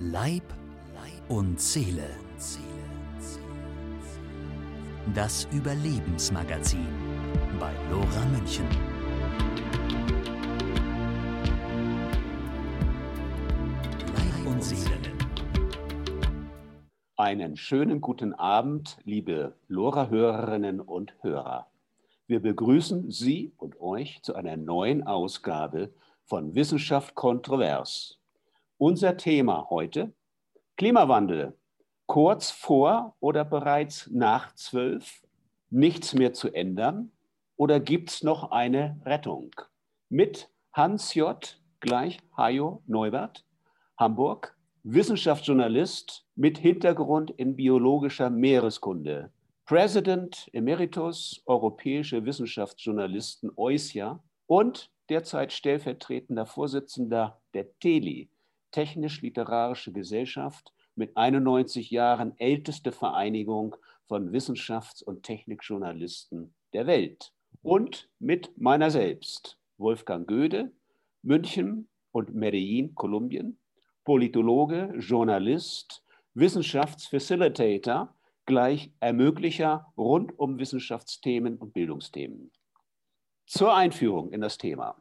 Leib und Seele. Das Überlebensmagazin bei Lora München. Leib und Seele. Einen schönen guten Abend, liebe Lora-Hörerinnen und Hörer. Wir begrüßen Sie und euch zu einer neuen Ausgabe von Wissenschaft kontrovers. Unser Thema heute Klimawandel. Kurz vor oder bereits nach zwölf? Nichts mehr zu ändern? Oder gibt es noch eine Rettung? Mit Hans J. gleich Hajo Neubert, Hamburg, Wissenschaftsjournalist mit Hintergrund in biologischer Meereskunde, President Emeritus Europäische Wissenschaftsjournalisten EUSIA und derzeit stellvertretender Vorsitzender der TELI, Technisch-Literarische Gesellschaft, mit 91 Jahren älteste Vereinigung von Wissenschafts- und Technikjournalisten der Welt. Und mit meiner selbst, Wolfgang Göde, München und Medellin, Kolumbien, Politologe, Journalist, Wissenschaftsfacilitator, gleich Ermöglicher rund um Wissenschaftsthemen und Bildungsthemen. Zur Einführung in das Thema.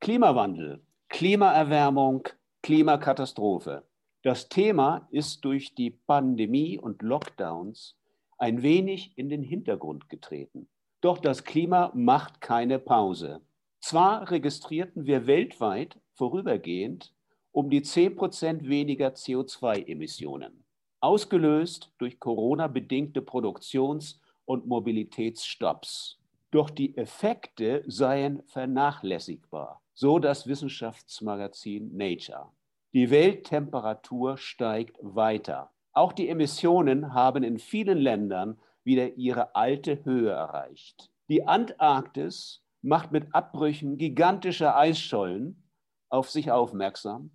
Klimawandel, Klimaerwärmung, Klimakatastrophe. Das Thema ist durch die Pandemie und Lockdowns ein wenig in den Hintergrund getreten. Doch das Klima macht keine Pause. Zwar registrierten wir weltweit vorübergehend um die 10 Prozent weniger CO2-Emissionen, ausgelöst durch Corona-bedingte Produktions- und Mobilitätsstopps. Doch die Effekte seien vernachlässigbar, so das Wissenschaftsmagazin Nature. Die Welttemperatur steigt weiter. Auch die Emissionen haben in vielen Ländern wieder ihre alte Höhe erreicht. Die Antarktis macht mit Abbrüchen gigantischer Eisschollen auf sich aufmerksam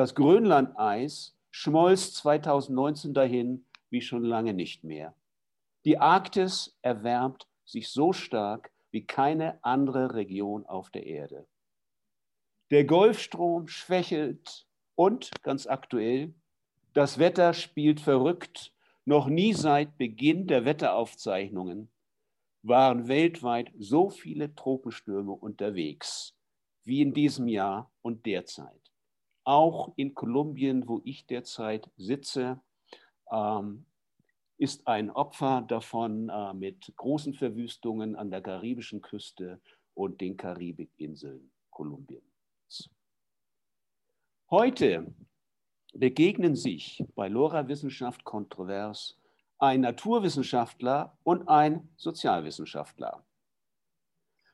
das Grönlandeis schmolz 2019 dahin wie schon lange nicht mehr. Die Arktis erwärmt sich so stark wie keine andere Region auf der Erde. Der Golfstrom schwächelt und, ganz aktuell, das Wetter spielt verrückt. Noch nie seit Beginn der Wetteraufzeichnungen waren weltweit so viele Tropenstürme unterwegs wie in diesem Jahr und derzeit auch in Kolumbien, wo ich derzeit sitze, ähm, ist ein Opfer davon äh, mit großen Verwüstungen an der karibischen Küste und den Karibikinseln Kolumbiens. Heute begegnen sich bei Lora Wissenschaft kontrovers ein Naturwissenschaftler und ein Sozialwissenschaftler.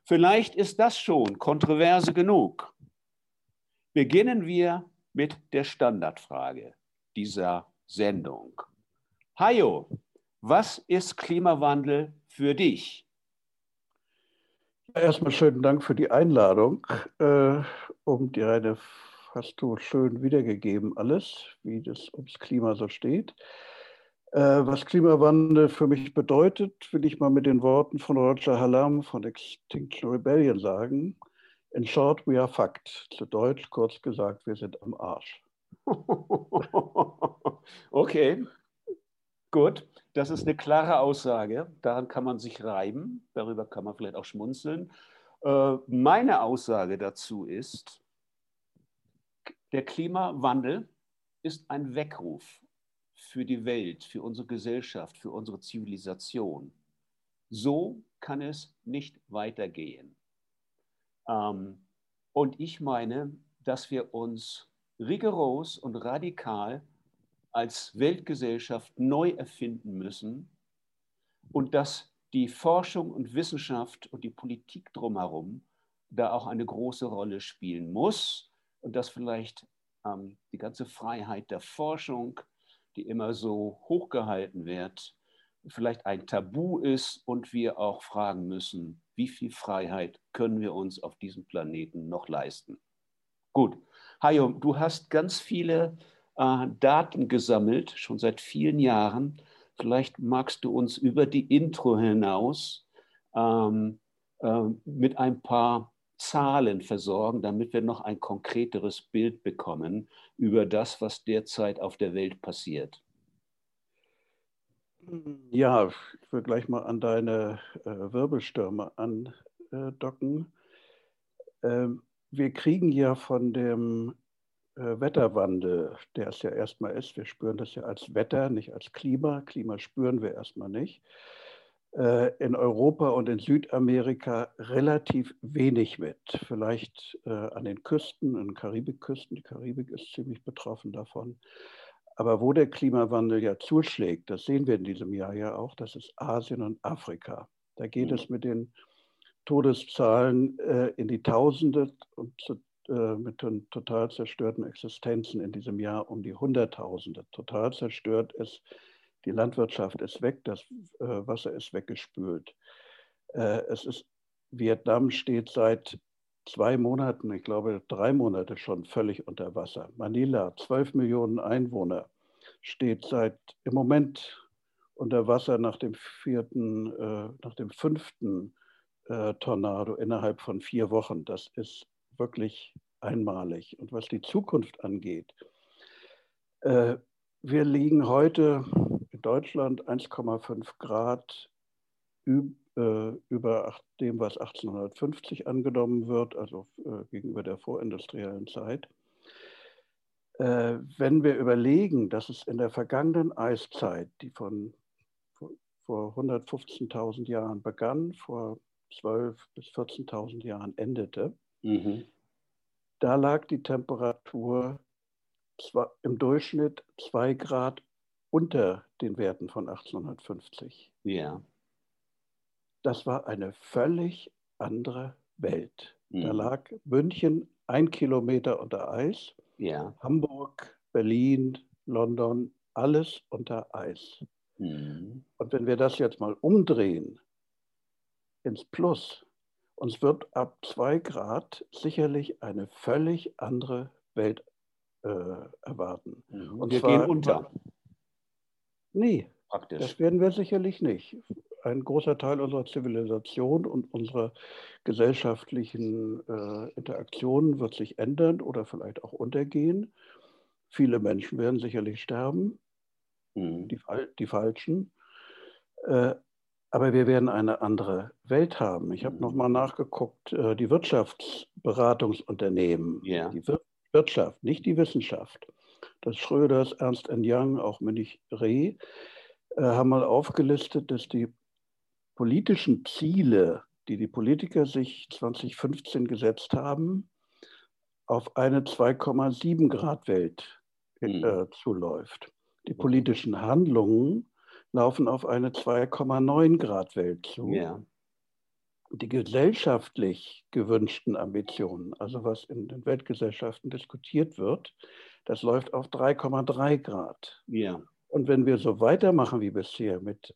Vielleicht ist das schon kontroverse genug. Beginnen wir mit der Standardfrage dieser Sendung. Hajo, was ist Klimawandel für dich? Erstmal schönen Dank für die Einladung. Äh, um die Reine hast du schön wiedergegeben, alles, wie das ums Klima so steht. Äh, was Klimawandel für mich bedeutet, will ich mal mit den Worten von Roger Hallam von Extinction Rebellion sagen. In short, we are fucked. Zu Deutsch kurz gesagt, wir sind am Arsch. okay, gut. Das ist eine klare Aussage. Daran kann man sich reiben. Darüber kann man vielleicht auch schmunzeln. Äh, meine Aussage dazu ist, der Klimawandel ist ein Weckruf für die Welt, für unsere Gesellschaft, für unsere Zivilisation. So kann es nicht weitergehen. Ähm, und ich meine, dass wir uns rigoros und radikal als Weltgesellschaft neu erfinden müssen und dass die Forschung und Wissenschaft und die Politik drumherum da auch eine große Rolle spielen muss und dass vielleicht ähm, die ganze Freiheit der Forschung, die immer so hochgehalten wird, vielleicht ein Tabu ist und wir auch fragen müssen, wie viel Freiheit können wir uns auf diesem Planeten noch leisten? Gut, Hajo, du hast ganz viele äh, Daten gesammelt, schon seit vielen Jahren. Vielleicht magst du uns über die Intro hinaus ähm, äh, mit ein paar Zahlen versorgen, damit wir noch ein konkreteres Bild bekommen über das, was derzeit auf der Welt passiert? Ja, ich will gleich mal an deine äh, Wirbelstürme andocken. Ähm, wir kriegen ja von dem Wetterwandel, der es ja erstmal ist, wir spüren das ja als Wetter, nicht als Klima. Klima spüren wir erstmal nicht. Äh, in Europa und in Südamerika relativ wenig mit. Vielleicht äh, an den Küsten, an den Karibikküsten. Die Karibik ist ziemlich betroffen davon. Aber wo der Klimawandel ja zuschlägt, das sehen wir in diesem Jahr ja auch, das ist Asien und Afrika. Da geht mhm. es mit den Todeszahlen äh, in die Tausende und zu, äh, mit total zerstörten Existenzen in diesem Jahr um die Hunderttausende. Total zerstört ist, die Landwirtschaft ist weg, das äh, Wasser ist weggespült. Äh, es ist, Vietnam steht seit zwei Monaten, ich glaube drei Monate schon völlig unter Wasser. Manila, 12 Millionen Einwohner, steht seit im Moment unter Wasser nach dem vierten, äh, nach dem fünften Tornado innerhalb von vier Wochen. Das ist wirklich einmalig. Und was die Zukunft angeht, äh, wir liegen heute in Deutschland 1,5 Grad äh, über dem, was 1850 angenommen wird, also äh, gegenüber der vorindustriellen Zeit. Äh, wenn wir überlegen, dass es in der vergangenen Eiszeit, die von vor 115.000 Jahren begann, vor 12.000 bis 14.000 Jahren endete, mhm. da lag die Temperatur im Durchschnitt zwei Grad unter den Werten von 1850. Ja das war eine völlig andere Welt. Mhm. Da lag München ein Kilometer unter Eis, ja. Hamburg, Berlin, London, alles unter Eis. Mhm. Und wenn wir das jetzt mal umdrehen ins Plus, uns wird ab zwei Grad sicherlich eine völlig andere Welt äh, erwarten. Mhm. Und wir zwar, gehen unter. Nee, Praktisch. das werden wir sicherlich nicht ein großer Teil unserer Zivilisation und unserer gesellschaftlichen äh, Interaktionen wird sich ändern oder vielleicht auch untergehen. Viele Menschen werden sicherlich sterben, mhm. die, die, Falschen. Äh, aber wir werden eine andere Welt haben. Ich habe mhm. nochmal nachgeguckt, äh, die Wirtschaftsberatungsunternehmen, yeah. die Wir Wirtschaft, nicht die Wissenschaft, das Schröders, Ernst Young, auch Münich Reh, äh, haben mal aufgelistet, dass die politischen Ziele, die die Politiker sich 2015 gesetzt haben, auf eine 2,7 Grad Welt mhm. äh, zuläuft. Die politischen Handlungen laufen auf eine 2,9 Grad Welt zu. Ja. Die gesellschaftlich gewünschten Ambitionen, also was in den Weltgesellschaften diskutiert wird, das läuft auf 3,3 Grad. Ja. Und wenn wir so weitermachen wie bisher mit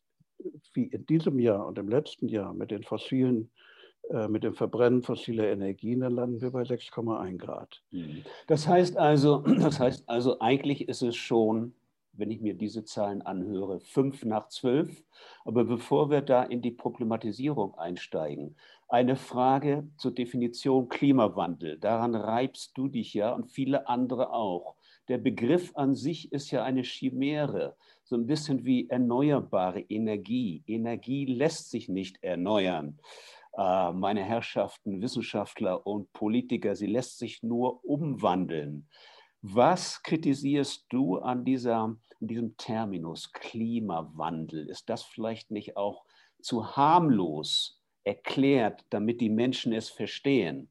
wie in diesem Jahr und im letzten Jahr mit den fossilen, äh, mit dem Verbrennen fossiler Energien, dann landen wir bei 6,1 Grad. Mhm. Das heißt also, das heißt also, eigentlich ist es schon, wenn ich mir diese Zahlen anhöre, fünf nach zwölf. Aber bevor wir da in die Problematisierung einsteigen, eine Frage zur Definition Klimawandel. Daran reibst du dich ja und viele andere auch. Der Begriff an sich ist ja eine Chimäre so ein bisschen wie erneuerbare Energie. Energie lässt sich nicht erneuern. Äh, meine Herrschaften, Wissenschaftler und Politiker, sie lässt sich nur umwandeln. Was kritisierst du an, dieser, an diesem Terminus Klimawandel? Ist das vielleicht nicht auch zu harmlos erklärt, damit die Menschen es verstehen?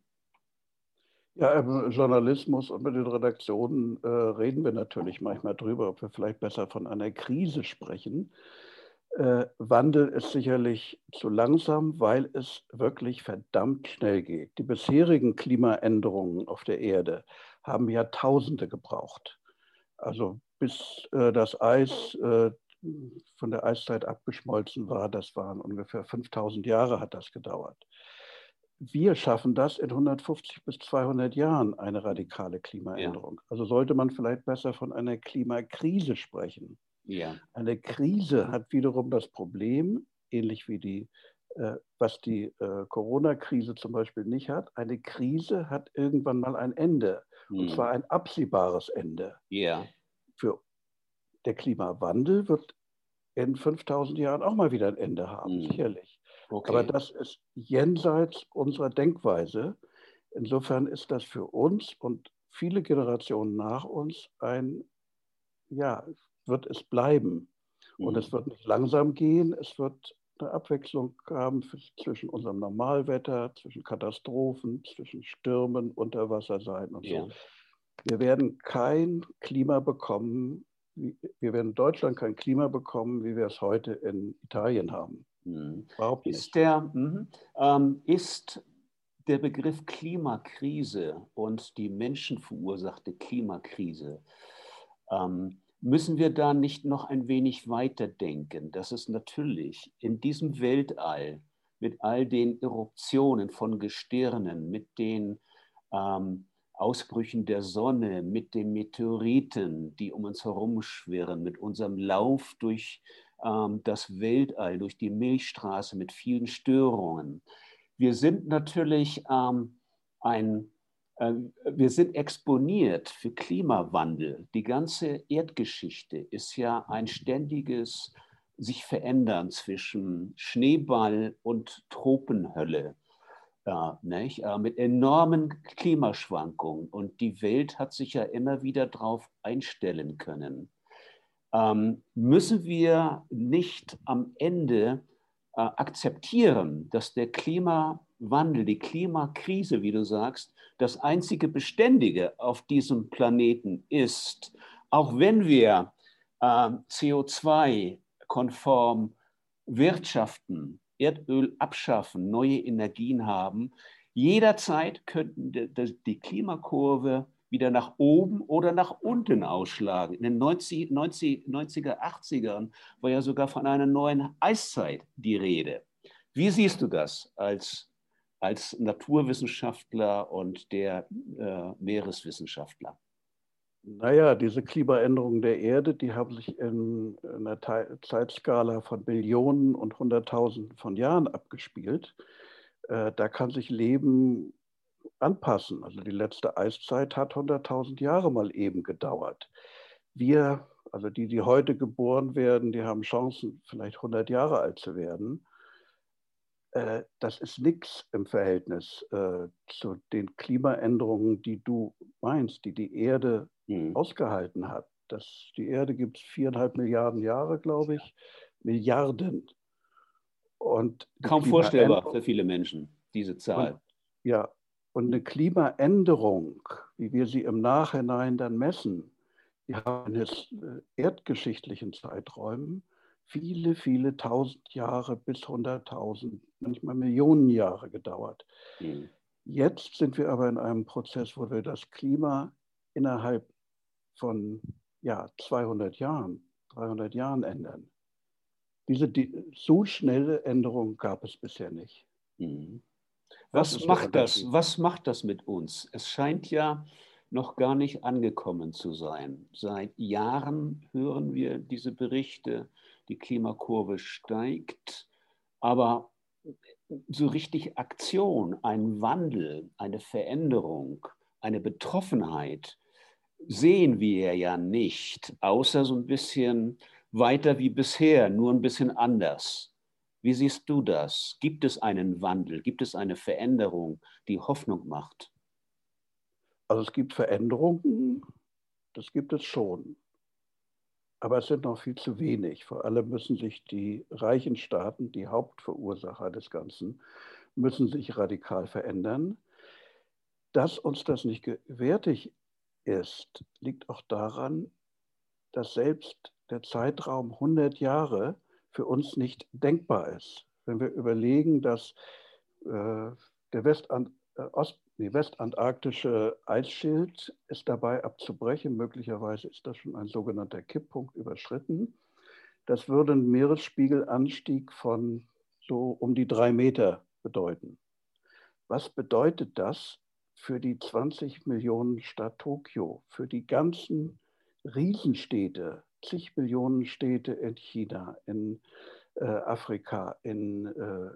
Ja, im Journalismus und mit den Redaktionen äh, reden wir natürlich manchmal drüber, ob wir vielleicht besser von einer Krise sprechen. Äh, Wandel ist sicherlich zu langsam, weil es wirklich verdammt schnell geht. Die bisherigen Klimaänderungen auf der Erde haben Jahrtausende gebraucht. Also bis äh, das Eis äh, von der Eiszeit abgeschmolzen war, das waren ungefähr 5000 Jahre hat das gedauert wir schaffen das in 150 bis 200 Jahren, eine radikale Klimaänderung. Ja. Also sollte man vielleicht besser von einer Klimakrise sprechen. Ja. Eine Krise hat wiederum das Problem, ähnlich wie die was die äh, Corona-Krise zum Beispiel nicht hat. Eine Krise hat irgendwann mal ein Ende. Und hm. zwar ein absehbares Ende. Ja. Für der Klimawandel wird in 5000 Jahren auch mal wieder ein Ende haben, hm. sicherlich. Okay. Aber das ist jenseits unserer Denkweise. Insofern ist das für uns und viele Generationen nach uns ein, ja, wird es bleiben. Und es hm. wird nicht langsam gehen, es wird eine Abwechslung haben zwischen unserem Normalwetter, zwischen Katastrophen, zwischen Stürmen, Unterwasser sein und ja. so. Wir werden kein Klima bekommen, wir werden in Deutschland kein Klima bekommen, wie wir es heute in Italien haben. Mhm. Überhaupt nicht. Ist der, mh, ähm, ist der Begriff Klimakrise und die menschenverursachte Klimakrise ähm, müssen wir da nicht noch ein wenig weiterdenken, dass es natürlich in diesem Weltall mit all den Eruptionen von Gestirnen, mit den ähm, Ausbrüchen der Sonne, mit den Meteoriten, die um uns herumschwirren, mit unserem Lauf durch ähm, das Weltall, durch die Milchstraße mit vielen Störungen. Wir sind natürlich ähm, ein wir sind exponiert für Klimawandel. Die ganze Erdgeschichte ist ja ein ständiges sich verändern zwischen Schneeball und Tropenhölle. Äh, äh, mit enormen Klimaschwankungen. Und die Welt hat sich ja immer wieder darauf einstellen können. Ähm, müssen wir nicht am Ende äh, akzeptieren, dass der Klimawandel, die Klimakrise, wie du sagst, das einzige Beständige auf diesem Planeten ist, auch wenn wir äh, CO2-konform wirtschaften, Erdöl abschaffen, neue Energien haben, jederzeit könnten die Klimakurve wieder nach oben oder nach unten ausschlagen. In den 90, 90, 90er, 80ern war ja sogar von einer neuen Eiszeit die Rede. Wie siehst du das als, als Naturwissenschaftler und der äh, Meereswissenschaftler? Naja, diese Klimaänderungen der Erde, die haben sich in einer Zeitskala von Millionen und Hunderttausenden von Jahren abgespielt. Äh, da kann sich Leben anpassen. Also die letzte Eiszeit hat 100.000 Jahre mal eben gedauert. Wir, also die, die heute geboren werden, die haben Chancen, vielleicht 100 Jahre alt zu werden. Äh, das ist nichts im Verhältnis äh, zu den Klimaänderungen, die du meinst, die die Erde mhm. ausgehalten hat. Das, die Erde gibt es viereinhalb Milliarden Jahre, glaube ich. Milliarden. Und Kaum vorstellbar für viele Menschen, diese Zahl. Und, ja, und eine Klimaänderung, wie wir sie im Nachhinein dann messen, die haben in äh, erdgeschichtlichen Zeiträumen viele, viele tausend Jahre bis hunderttausend, manchmal Millionen Jahre gedauert. Mhm. Jetzt sind wir aber in einem Prozess, wo wir das Klima innerhalb von ja, 200 Jahren, 300 Jahren ändern. Diese die, so schnelle Änderung gab es bisher nicht. Mhm. Was macht das? Was macht das mit uns? Es scheint ja noch gar nicht angekommen zu sein. Seit Jahren hören wir diese Berichte, die Klimakurve steigt, aber so richtig Aktion, ein Wandel, eine Veränderung, eine Betroffenheit sehen wir ja nicht, außer so ein bisschen weiter wie bisher, nur ein bisschen anders. Wie siehst du das? Gibt es einen Wandel? Gibt es eine Veränderung, die Hoffnung macht? Also es gibt Veränderungen, das gibt es schon. Aber es sind noch viel zu wenig. Vor allem müssen sich die reichen Staaten, die Hauptverursacher des Ganzen, müssen sich radikal verändern. Dass uns das nicht gewärtig ist, liegt auch daran, dass selbst der Zeitraum 100 Jahre für uns nicht denkbar ist. Wenn wir überlegen, dass äh, der Westant äh, Ost nee, westantarktische Eisschild ist dabei abzubrechen, möglicherweise ist das schon ein sogenannter Kipppunkt überschritten. Das würde einen Meeresspiegelanstieg von so um die drei Meter bedeuten. Was bedeutet das für die 20 Millionen Stadt Tokio, für die ganzen Riesenstädte zig Millionen Städte in China, in äh, Afrika, in äh,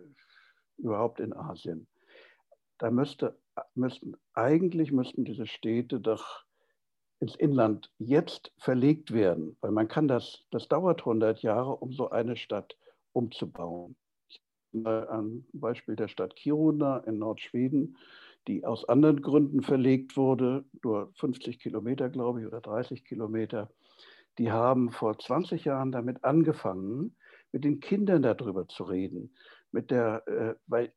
überhaupt in Asien. Da müsste, müssten, eigentlich müssten diese Städte doch ins Inland jetzt verlegt werden, weil man kann das, das dauert 100 Jahre, um so eine Stadt umzubauen. Ein Beispiel der Stadt Kiruna in Nordschweden, die aus anderen Gründen verlegt wurde, nur 50 Kilometer, glaube ich, oder 30 Kilometer. Die haben vor 20 Jahren damit angefangen, mit den Kindern darüber zu reden, mit der, äh, weil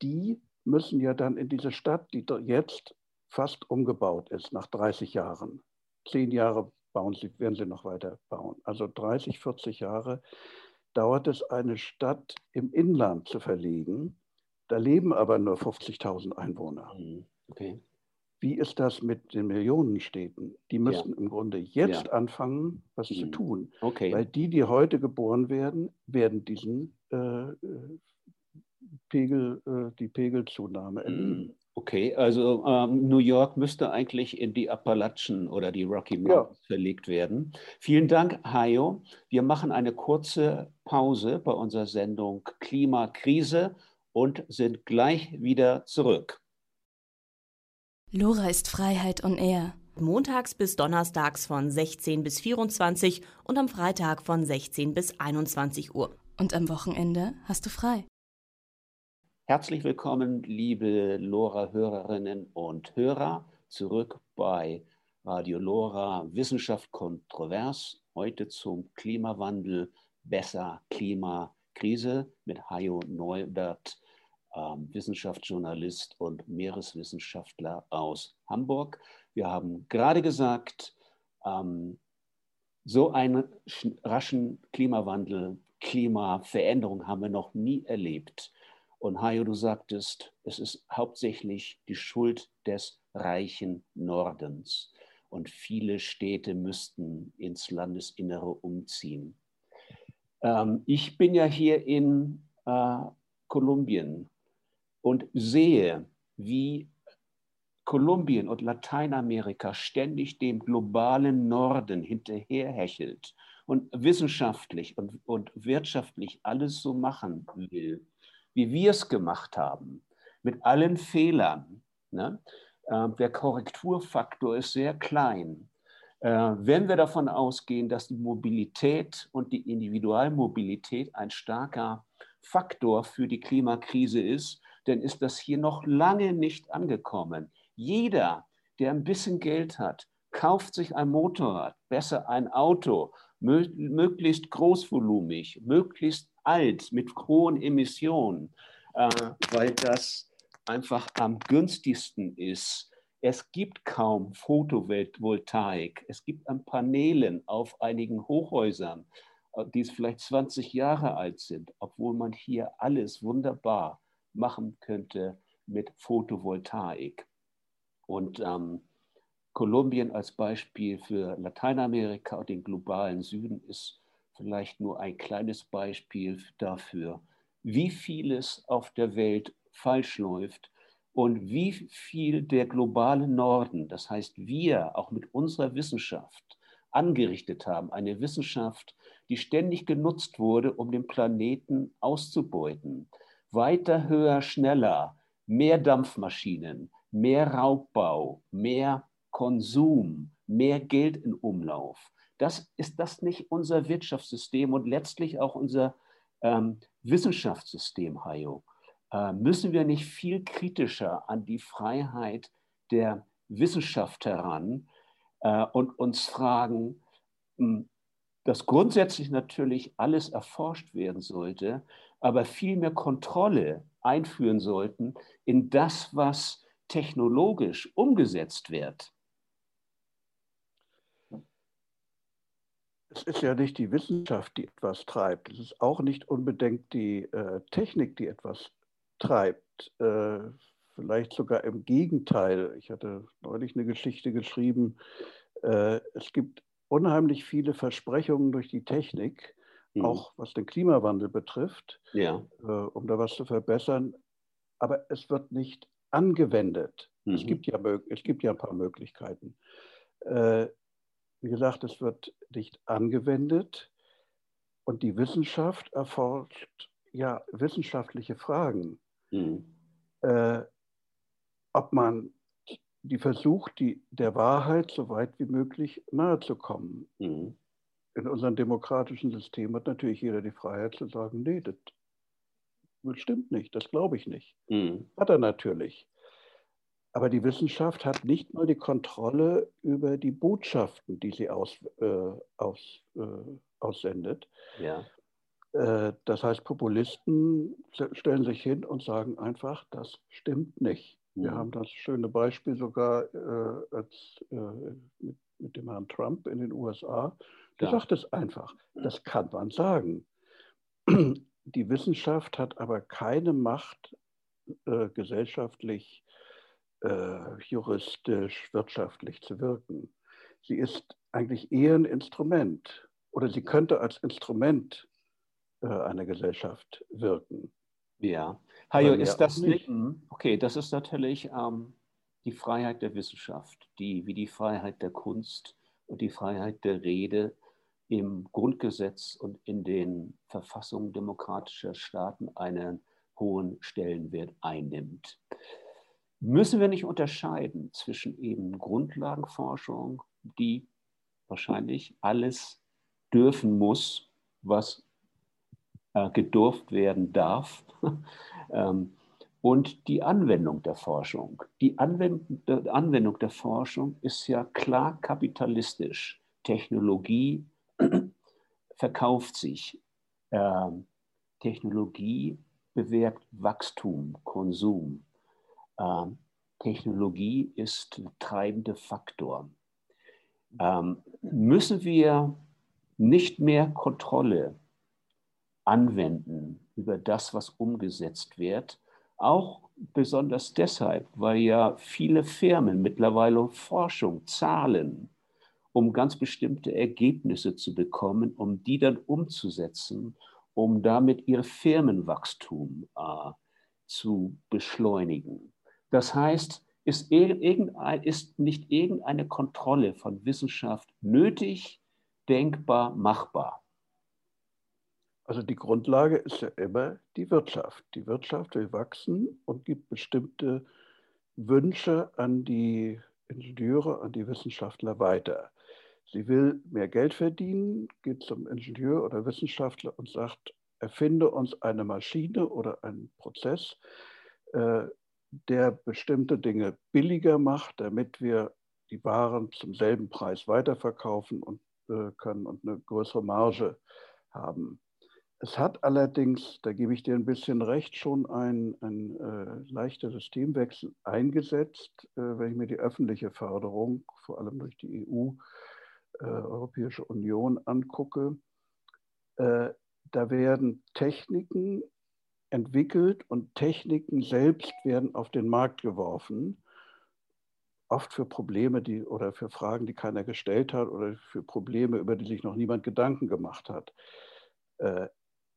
die müssen ja dann in diese Stadt, die jetzt fast umgebaut ist, nach 30 Jahren. Zehn Jahre bauen sie, werden sie noch weiter bauen. Also 30, 40 Jahre dauert es, eine Stadt im Inland zu verlegen. Da leben aber nur 50.000 Einwohner. Mhm. Okay. Wie ist das mit den Millionenstädten? Die müssen ja. im Grunde jetzt ja. anfangen, was mhm. zu tun. Okay. Weil die, die heute geboren werden, werden diesen äh, äh Pegel, äh, die Pegelzunahme erleben. Mhm. Okay, also ähm, New York müsste eigentlich in die Appalachen oder die Rocky Mountains ja. verlegt werden. Vielen Dank, Hayo. Wir machen eine kurze Pause bei unserer Sendung Klimakrise und sind gleich wieder zurück. Lora ist Freiheit on Air. Montags bis Donnerstags von 16 bis 24 und am Freitag von 16 bis 21 Uhr. Und am Wochenende hast du frei. Herzlich willkommen, liebe Lora-Hörerinnen und Hörer, zurück bei Radio Lora Wissenschaft kontrovers. Heute zum Klimawandel, besser Klimakrise mit Hajo Neubert, ähm, Wissenschaftsjournalist und Meereswissenschaftler aus Hamburg. Wir haben gerade gesagt, ähm, so einen raschen Klimawandel, Klimaveränderung haben wir noch nie erlebt. Und Hajo, du sagtest, es ist hauptsächlich die Schuld des reichen Nordens. Und viele Städte müssten ins Landesinnere umziehen. Ähm, ich bin ja hier in äh, Kolumbien und sehe, wie Kolumbien und Lateinamerika ständig dem globalen Norden hinterherhechelt und wissenschaftlich und, und wirtschaftlich alles so machen will wie wir es gemacht haben, mit allen Fehlern. Ne? Äh, der Korrekturfaktor ist sehr klein. Äh, wenn wir davon ausgehen, dass die Mobilität und die Individualmobilität ein starker Faktor für die Klimakrise ist, dann ist das hier noch lange nicht angekommen. Jeder, der ein bisschen Geld hat, kauft sich ein Motorrad, besser ein Auto, möglichst großvolumig, möglichst alt mit hohen Emissionen, äh, weil das einfach am günstigsten ist. Es gibt kaum Photovoltaik. Es gibt an Paneelen auf einigen Hochhäusern, äh, die vielleicht 20 Jahre alt sind, obwohl man hier alles wunderbar machen könnte mit Photovoltaik. Und ähm, Kolumbien als Beispiel für Lateinamerika und den globalen Süden ist vielleicht nur ein kleines Beispiel dafür, wie vieles auf der Welt falsch läuft und wie viel der globale Norden, das heißt wir auch mit unserer Wissenschaft, angerichtet haben. Eine Wissenschaft, die ständig genutzt wurde, um den Planeten auszubeuten. Weiter, höher, schneller, mehr Dampfmaschinen, mehr Raubbau, mehr Konsum, mehr Geld in Umlauf. Das ist das nicht unser Wirtschaftssystem und letztlich auch unser ähm, Wissenschaftssystem, Hayo? Äh, müssen wir nicht viel kritischer an die Freiheit der Wissenschaft heran äh, und uns fragen, hm, dass grundsätzlich natürlich alles erforscht werden sollte, aber viel mehr Kontrolle einführen sollten in das, was technologisch umgesetzt wird. Es ist ja nicht die Wissenschaft, die etwas treibt. Es ist auch nicht unbedingt die äh, Technik, die etwas treibt. Äh, vielleicht sogar im Gegenteil. Ich hatte neulich eine Geschichte geschrieben. Äh, es gibt unheimlich viele Versprechungen durch die Technik, mhm. auch was den Klimawandel betrifft, ja. Äh, um da was zu verbessern. Aber es wird nicht angewendet. Mhm. Es, gibt ja, es gibt ja ein paar Möglichkeiten. Wie gesagt, es wird nicht angewendet und die Wissenschaft erforscht ja wissenschaftliche Fragen. mhm. äh, ob man die versucht, die, der Wahrheit so weit wie möglich nahe zu kommen. Mhm. In unserem demokratischen System hat natürlich jeder die Freiheit zu sagen, nee, das, das stimmt nicht, das glaube ich nicht. Mhm. Hat er natürlich. Aber die Wissenschaft hat nicht mal die Kontrolle über die Botschaften, die sie aus, äh, aus, äh, aussendet. Ja. Äh, das heißt, Populisten stellen sich hin und sagen einfach, das stimmt nicht. Wir mhm. haben das schöne Beispiel sogar äh, als, äh, mit, mit, dem Herrn Trump in den USA. Der ja. sagt es einfach. Das kann man sagen. Die Wissenschaft hat aber keine Macht, äh, gesellschaftlich, äh, juristisch, wirtschaftlich zu wirken. Sie ist eigentlich eher ein Instrument oder sie könnte als Instrument äh, einer Gesellschaft wirken. Ja. Hajo, ist das nicht? Okay, das ist natürlich ähm, die Freiheit der Wissenschaft, die wie die Freiheit der Kunst und die Freiheit der Rede im Grundgesetz und in den Verfassungen demokratischer Staaten einen hohen Stellenwert einnimmt. Müssen wir nicht unterscheiden zwischen eben Grundlagenforschung, die wahrscheinlich alles dürfen muss, was äh, gedurft werden darf, ähm, und die Anwendung der Forschung. Die Anwendung der Forschung ist ja klar kapitalistisch. Technologie verkauft sich. Ähm, Technologie bewirkt Wachstum, Konsum. Ähm, Technologie ist der treibende Faktor. müssen wir nicht mehr Kontrolle anwenden über das, was umgesetzt wird. Auch besonders deshalb, weil ja viele Firmen mittlerweile Forschung zahlen, um ganz bestimmte Ergebnisse zu bekommen, um die dann umzusetzen, um damit ihr Firmenwachstum äh, zu beschleunigen. Das heißt, ist, ist nicht irgendeine Kontrolle von Wissenschaft nötig, denkbar, machbar? Also die Grundlage ist ja immer die Wirtschaft. Die Wirtschaft will wachsen und gibt bestimmte Wünsche an die Ingenieure, an die Wissenschaftler weiter. Sie will mehr Geld verdienen, geht zum Ingenieur oder Wissenschaftler und sagt, erfinde uns eine Maschine oder einen Prozess, äh, der bestimmte Dinge billiger macht, damit wir die Waren zum selben Preis weiterverkaufen und äh, können und eine größere Marge haben. Es hat allerdings, da gebe ich dir ein bisschen recht, schon ein, ein äh, leichter Systemwechsel eingesetzt, äh, wenn ich mir die öffentliche Förderung, vor allem durch die EU, äh, Europäische Union angucke. Äh, da werden Techniken entwickelt und Techniken selbst werden auf den Markt geworfen, oft für Probleme die, oder für Fragen, die keiner gestellt hat oder für Probleme, über die sich noch niemand Gedanken gemacht hat äh,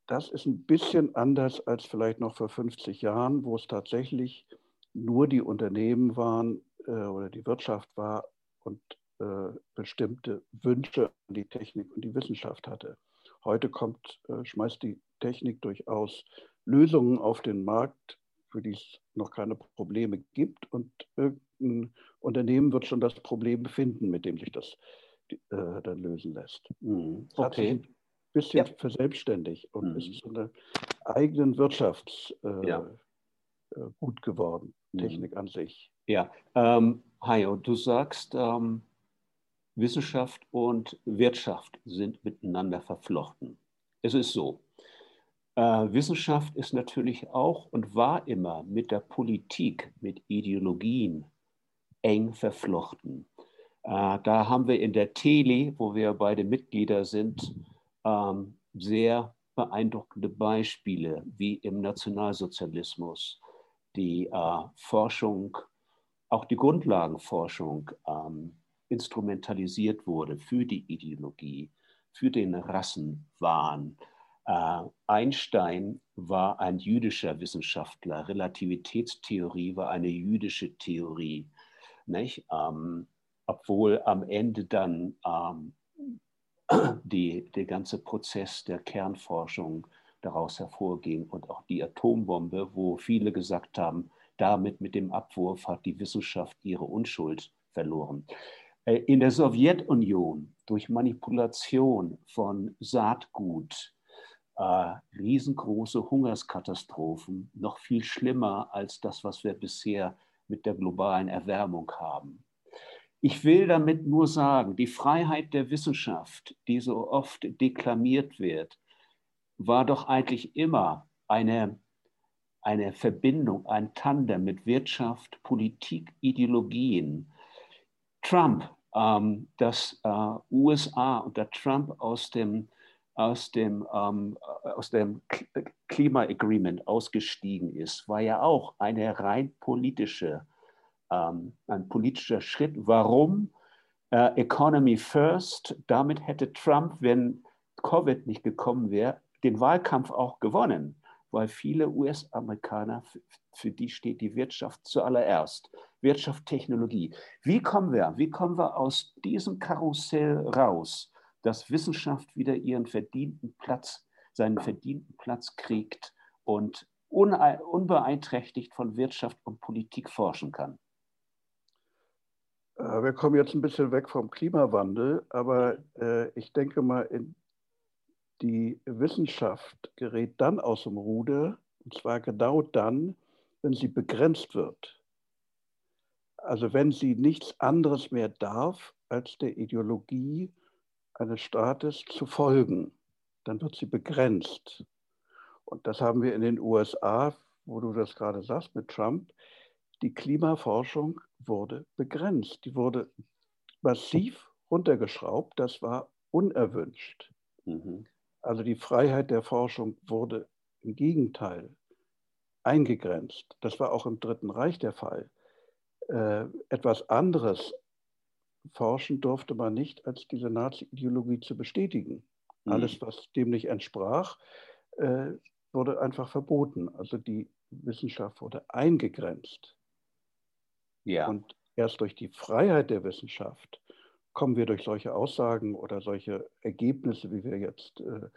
das ist ein bisschen anders als vielleicht noch vor 50 Jahren, wo es tatsächlich nur die Unternehmen waren äh, oder die Wirtschaft war und äh, bestimmte Wünsche an die Technik und die Wissenschaft hatte. Heute kommt, schmeißt die Technik durchaus Lösungen auf den Markt, für die es noch keine Probleme gibt. Und irgendein Unternehmen wird schon das Problem finden, mit dem sich das äh, dann lösen lässt. Mhm. Okay bisschen ja. verselbstständigt und mhm. ist zu einer eigenen Wirtschaft äh, ja. Äh, gut geworden, mhm. Technik an sich. Ja, ähm, Hajo, du sagst, ähm, Wissenschaft und Wirtschaft sind miteinander verflochten. Es ist so. Äh, Wissenschaft ist natürlich auch und war immer mit der Politik, mit Ideologien eng verflochten. Äh, da haben wir in der Tele, wo wir beide Mitglieder sind, ähm, sehr beeindruckende Beispiele, wie im Nationalsozialismus die äh, Forschung, auch die Grundlagenforschung ähm, instrumentalisiert wurde für die Ideologie, für den Rassenwahn. Äh, Einstein war ein jüdischer Wissenschaftler, Relativitätstheorie war eine jüdische Theorie, nicht? Ähm, obwohl am Ende dann ähm, die, der ganze Prozess der Kernforschung daraus hervorging und auch die Atombombe, wo viele gesagt haben, damit mit dem Abwurf hat die Wissenschaft ihre Unschuld verloren. Äh, in der Sowjetunion durch Manipulation von Saatgut, äh, riesengroße Hungerskatastrophen, noch viel schlimmer als das, was wir bisher mit der globalen Erwärmung haben. Ich will damit nur sagen, die Freiheit der Wissenschaft, die so oft deklamiert wird, war doch eigentlich immer eine, eine Verbindung, ein Tandem mit Wirtschaft, Politik, Ideologien. Trump, ähm, dass äh, USA unter Trump aus dem, aus dem, ähm, aus dem Klima-Agreement ausgestiegen ist, war ja auch eine rein politische, ähm, ein politischer Schritt. Warum? Äh, Economy first. Damit hätte Trump, wenn Covid nicht gekommen wäre, den Wahlkampf auch gewonnen, weil viele US-Amerikaner, für die steht die Wirtschaft zuallererst. Wirtschaft, Technologie. Wie kommen wir, wie kommen wir aus diesem Karussell raus, dass Wissenschaft wieder ihren verdienten Platz, seinen verdienten Platz kriegt und unbeeinträchtigt von Wirtschaft und Politik forschen kann? Äh, wir kommen jetzt ein bisschen weg vom Klimawandel, aber äh, ich denke mal, die Wissenschaft gerät dann aus dem Ruder, und zwar genau dann, wenn sie begrenzt wird. Also wenn sie nichts anderes mehr darf, als der Ideologie eines Staates zu folgen, dann wird sie begrenzt. Und das haben wir in den USA, wo du das gerade sagst mit Trump. Die Klimaforschung wurde begrenzt. Die wurde massiv runtergeschraubt. Das war unerwünscht. Mhm. Also die Freiheit der Forschung wurde im Gegenteil eingegrenzt. Das war auch im Dritten Reich der Fall. Äh, etwas anderes forschen durfte man nicht, als diese Nazi-Ideologie zu bestätigen. Mhm. Alles, was dem nicht entsprach, äh, wurde einfach verboten. Also die Wissenschaft wurde eingegrenzt. Ja. Und erst durch die Freiheit der Wissenschaft kommen wir durch solche Aussagen oder solche Ergebnisse, wie wir jetzt äh,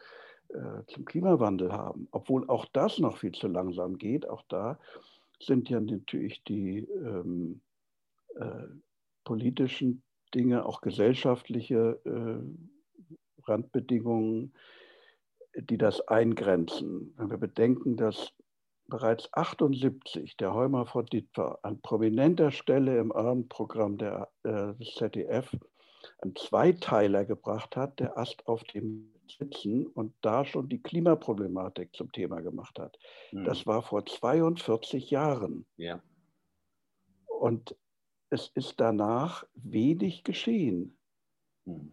äh, zum Klimawandel haben, obwohl auch das noch viel zu langsam geht. Auch da sind ja natürlich die ähm, äh, politischen Dinge, auch gesellschaftliche äh, Randbedingungen, die das eingrenzen. Wenn wir bedenken, dass bereits 78 der Heumer von Dietwer an prominenter Stelle im Abendprogramm der, äh, des ZDF einen Zweiteiler gebracht hat, der Ast auf dem Sitzen und da schon die Klimaproblematik zum Thema gemacht hat. Mhm. Das war vor 42 Jahren. Ja. Und es ist danach wenig geschehen. Mhm.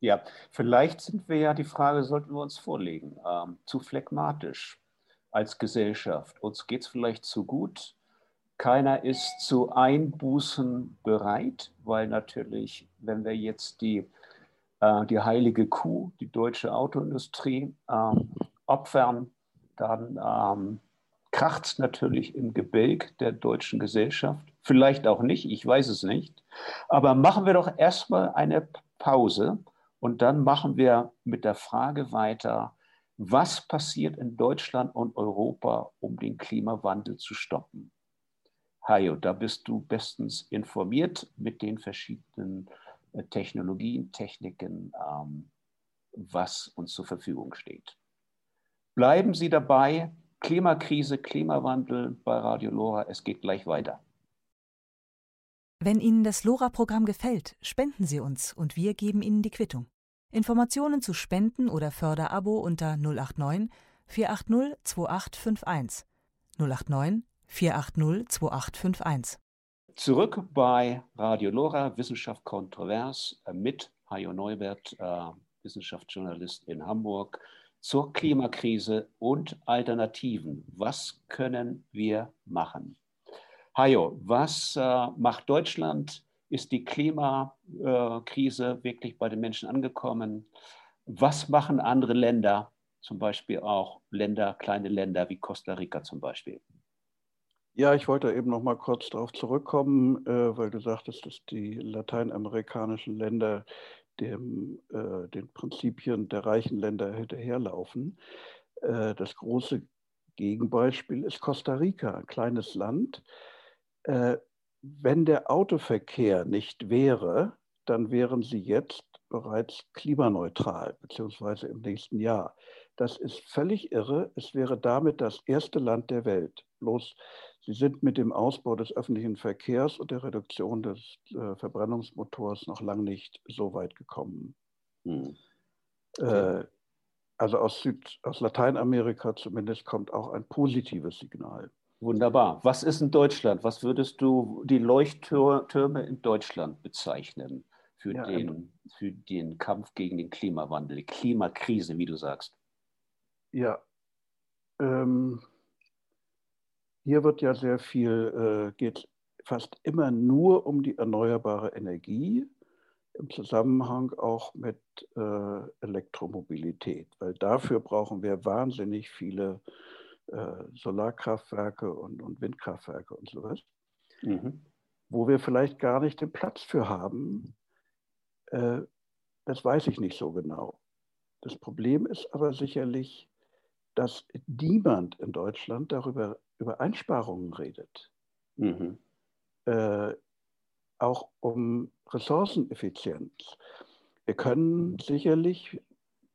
Ja, vielleicht sind wir ja, die Frage sollten wir uns vorlegen, ähm, zu phlegmatisch als Gesellschaft. Uns geht es vielleicht zu gut, keiner ist zu Einbußen bereit, weil natürlich, wenn wir jetzt die, äh, die heilige Kuh, die deutsche Autoindustrie, ähm, opfern, dann ähm, kracht es natürlich im Gebälk der deutschen Gesellschaft. Vielleicht auch nicht, ich weiß es nicht. Aber machen wir doch erstmal eine Pause und dann machen wir mit der Frage weiter, was passiert in Deutschland und Europa, um den Klimawandel zu stoppen? Hajo, da bist du bestens informiert mit den verschiedenen äh, Technologien, Techniken, ähm, was uns zur Verfügung steht. Bleiben Sie dabei. Klimakrise, Klimawandel bei Radio Lora. Es geht gleich weiter. Wenn Ihnen das LoRa-Programm gefällt, spenden Sie uns und wir geben Ihnen die Quittung. Informationen zu Spenden oder Förderabo unter 089 480 2851 089 480 2851. Zurück bei Radio Lora, Wissenschaft kontrovers äh, mit Hajo Neubert, äh, Wissenschaftsjournalist in Hamburg, zur Klimakrise und Alternativen. Was können wir machen? Hajo, was äh, macht Deutschland? Ist die Klimakrise wirklich bei den Menschen angekommen? Was machen andere Länder, zum Beispiel auch Länder, kleine Länder wie Costa Rica zum Beispiel? Ja, ich wollte eben noch mal kurz darauf zurückkommen, äh, weil du sagtest, dass die lateinamerikanischen Länder dem, äh, den Prinzipien der reichen Länder hinterherlaufen. Äh, das große Gegenbeispiel ist Costa Rica, ein kleines Land. Äh, wenn der Autoverkehr nicht wäre, dann wären sie jetzt bereits klimaneutral, beziehungsweise im nächsten Jahr. Das ist völlig irre. Es wäre damit das erste Land der Welt. Bloß sie sind mit dem Ausbau des öffentlichen Verkehrs und der Reduktion des äh, Verbrennungsmotors noch lange nicht so weit gekommen. Hm. Äh, also aus, Süd, aus Lateinamerika zumindest kommt auch ein positives Signal. Wunderbar. Was ist in Deutschland? Was würdest du die Leuchttürme in Deutschland bezeichnen für, ja, den, für den Kampf gegen den Klimawandel, die Klimakrise, wie du sagst? Ja, ähm, hier wird ja sehr viel, äh, geht fast immer nur um die erneuerbare Energie im Zusammenhang auch mit äh, Elektromobilität, weil dafür brauchen wir wahnsinnig viele äh, Solarkraftwerke und, und, Windkraftwerke und sowas, mhm. wo wir vielleicht gar nicht den Platz für haben. Äh, das weiß ich nicht so genau. Das Problem ist aber sicherlich, dass niemand in Deutschland darüber über Einsparungen redet. Mhm. Äh, auch um Ressourceneffizienz. Wir können sicherlich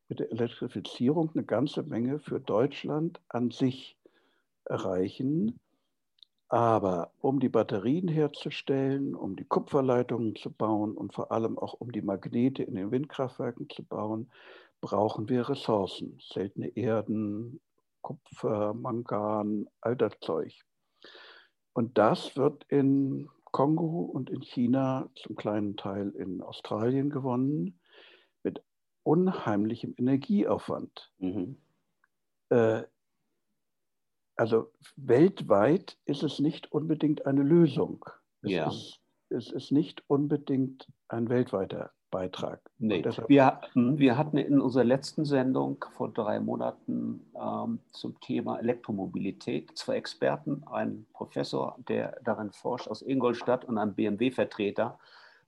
mit der Elektrifizierung eine ganze Menge für Deutschland an sich erreichen. Aber um die Batterien herzustellen, um die Kupferleitungen zu bauen und vor allem auch um die Magnete in den Windkraftwerken zu bauen, brauchen wir Ressourcen, seltene Erden, Kupfer, Mangan, all das Zeug. Und das wird in Kongo und in China, zum kleinen Teil in Australien gewonnen, unheimlichem Energieaufwand. Mhm. Äh, also weltweit ist es nicht unbedingt eine Lösung. Es, ja. ist, es ist nicht unbedingt ein weltweiter Beitrag. Nee. Wir, wir hatten in unserer letzten Sendung vor drei Monaten ähm, zum Thema Elektromobilität zwei Experten, ein Professor, der darin forscht aus Ingolstadt und ein BMW-Vertreter.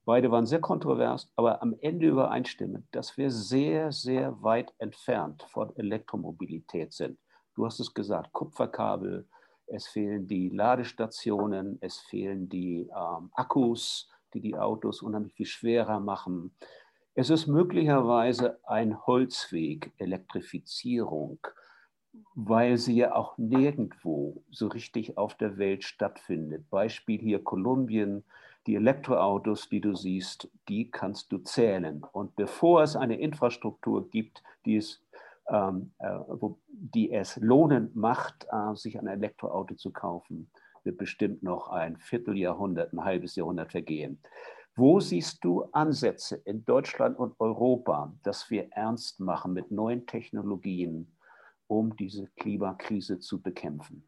Beide waren sehr kontrovers, aber am Ende übereinstimmend, dass wir sehr, sehr weit entfernt von Elektromobilität sind. Du hast es gesagt, Kupferkabel, es fehlen die Ladestationen, es fehlen die ähm, Akkus, die die Autos unheimlich viel schwerer machen. Es ist möglicherweise ein Holzweg, Elektrifizierung, weil sie ja auch nirgendwo so richtig auf der Welt stattfindet. Beispiel hier Kolumbien, die Elektroautos, die du siehst, die kannst du zählen. Und bevor es eine Infrastruktur gibt, die es, ähm, äh, die es lohnend macht, äh, sich ein Elektroauto zu kaufen, wird bestimmt noch ein Vierteljahrhundert, ein halbes Jahrhundert vergehen. Wo siehst du Ansätze in Deutschland und Europa, dass wir ernst machen mit neuen Technologien, um diese Klimakrise zu bekämpfen?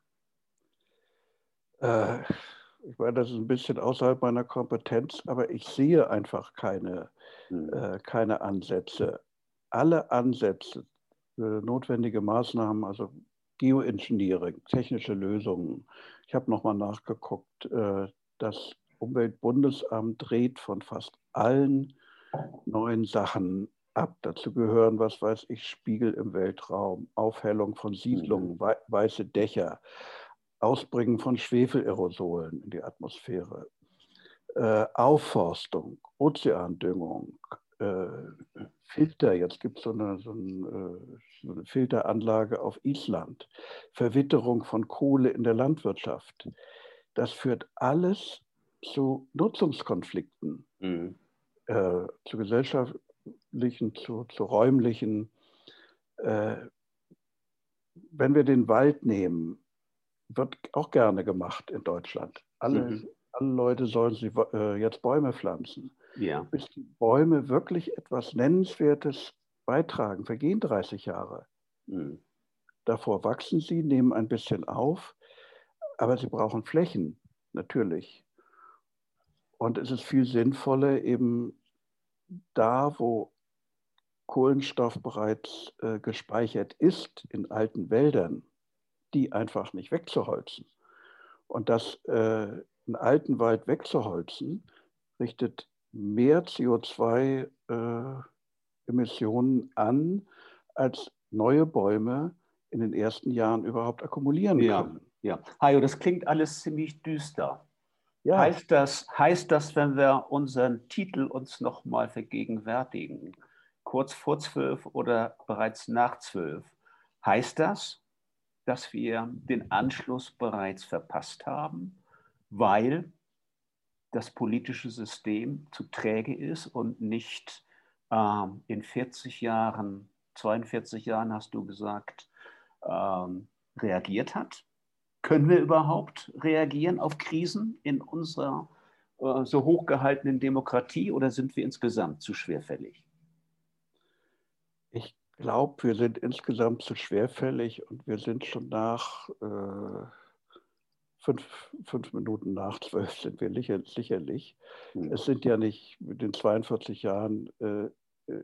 Äh, ich meine, das ist ein bisschen außerhalb meiner Kompetenz, aber ich sehe einfach keine, hm. äh, keine Ansätze. Alle Ansätze, äh, notwendige Maßnahmen, also Geoengineering, technische Lösungen. Ich habe nochmal nachgeguckt, äh, das Umweltbundesamt dreht von fast allen neuen Sachen ab. Dazu gehören, was weiß ich, Spiegel im Weltraum, Aufhellung von Siedlungen, mhm. weiße Dächer, Ausbringen von Schwefelerosolen in die Atmosphäre, äh, Aufforstung, Ozeandüngung, äh, Filter, jetzt gibt so es so, äh, so eine Filteranlage auf Island, Verwitterung von Kohle in der Landwirtschaft. Das führt alles zu Nutzungskonflikten, mhm. äh, zu gesellschaftlichen, zu, zu räumlichen. Äh, wenn wir den Wald nehmen, wird auch gerne gemacht in Deutschland. Alle, mhm. alle Leute sollen sie, äh, jetzt Bäume pflanzen. Ja. Bis die Bäume wirklich etwas Nennenswertes beitragen, vergehen 30 Jahre. Mhm. Davor wachsen sie, nehmen ein bisschen auf, aber sie brauchen Flächen, natürlich. Und es ist viel sinnvoller, eben da, wo Kohlenstoff bereits äh, gespeichert ist, in alten Wäldern, die einfach nicht wegzuholzen. Und das äh, einen alten Wald wegzuholzen, richtet mehr CO2-Emissionen äh, an, als neue Bäume in den ersten Jahren überhaupt akkumulieren ja, können. Ja, Hajo, das klingt alles ziemlich düster. Ja. Heißt, das, heißt das, wenn wir unseren Titel uns nochmal vergegenwärtigen, kurz vor zwölf oder bereits nach zwölf, heißt das, dass wir den Anschluss bereits verpasst haben, weil das politische System zu träge ist und nicht ähm, in 40 Jahren, 42 Jahren hast du gesagt, ähm, reagiert hat? Können wir überhaupt reagieren auf Krisen in unserer äh, so hochgehaltenen Demokratie oder sind wir insgesamt zu schwerfällig? Ich glaube, wir sind insgesamt zu schwerfällig und wir sind schon nach äh, fünf, fünf, Minuten nach zwölf sind wir sicherlich. Mhm. Es sind ja nicht mit den 42 Jahren, äh, äh,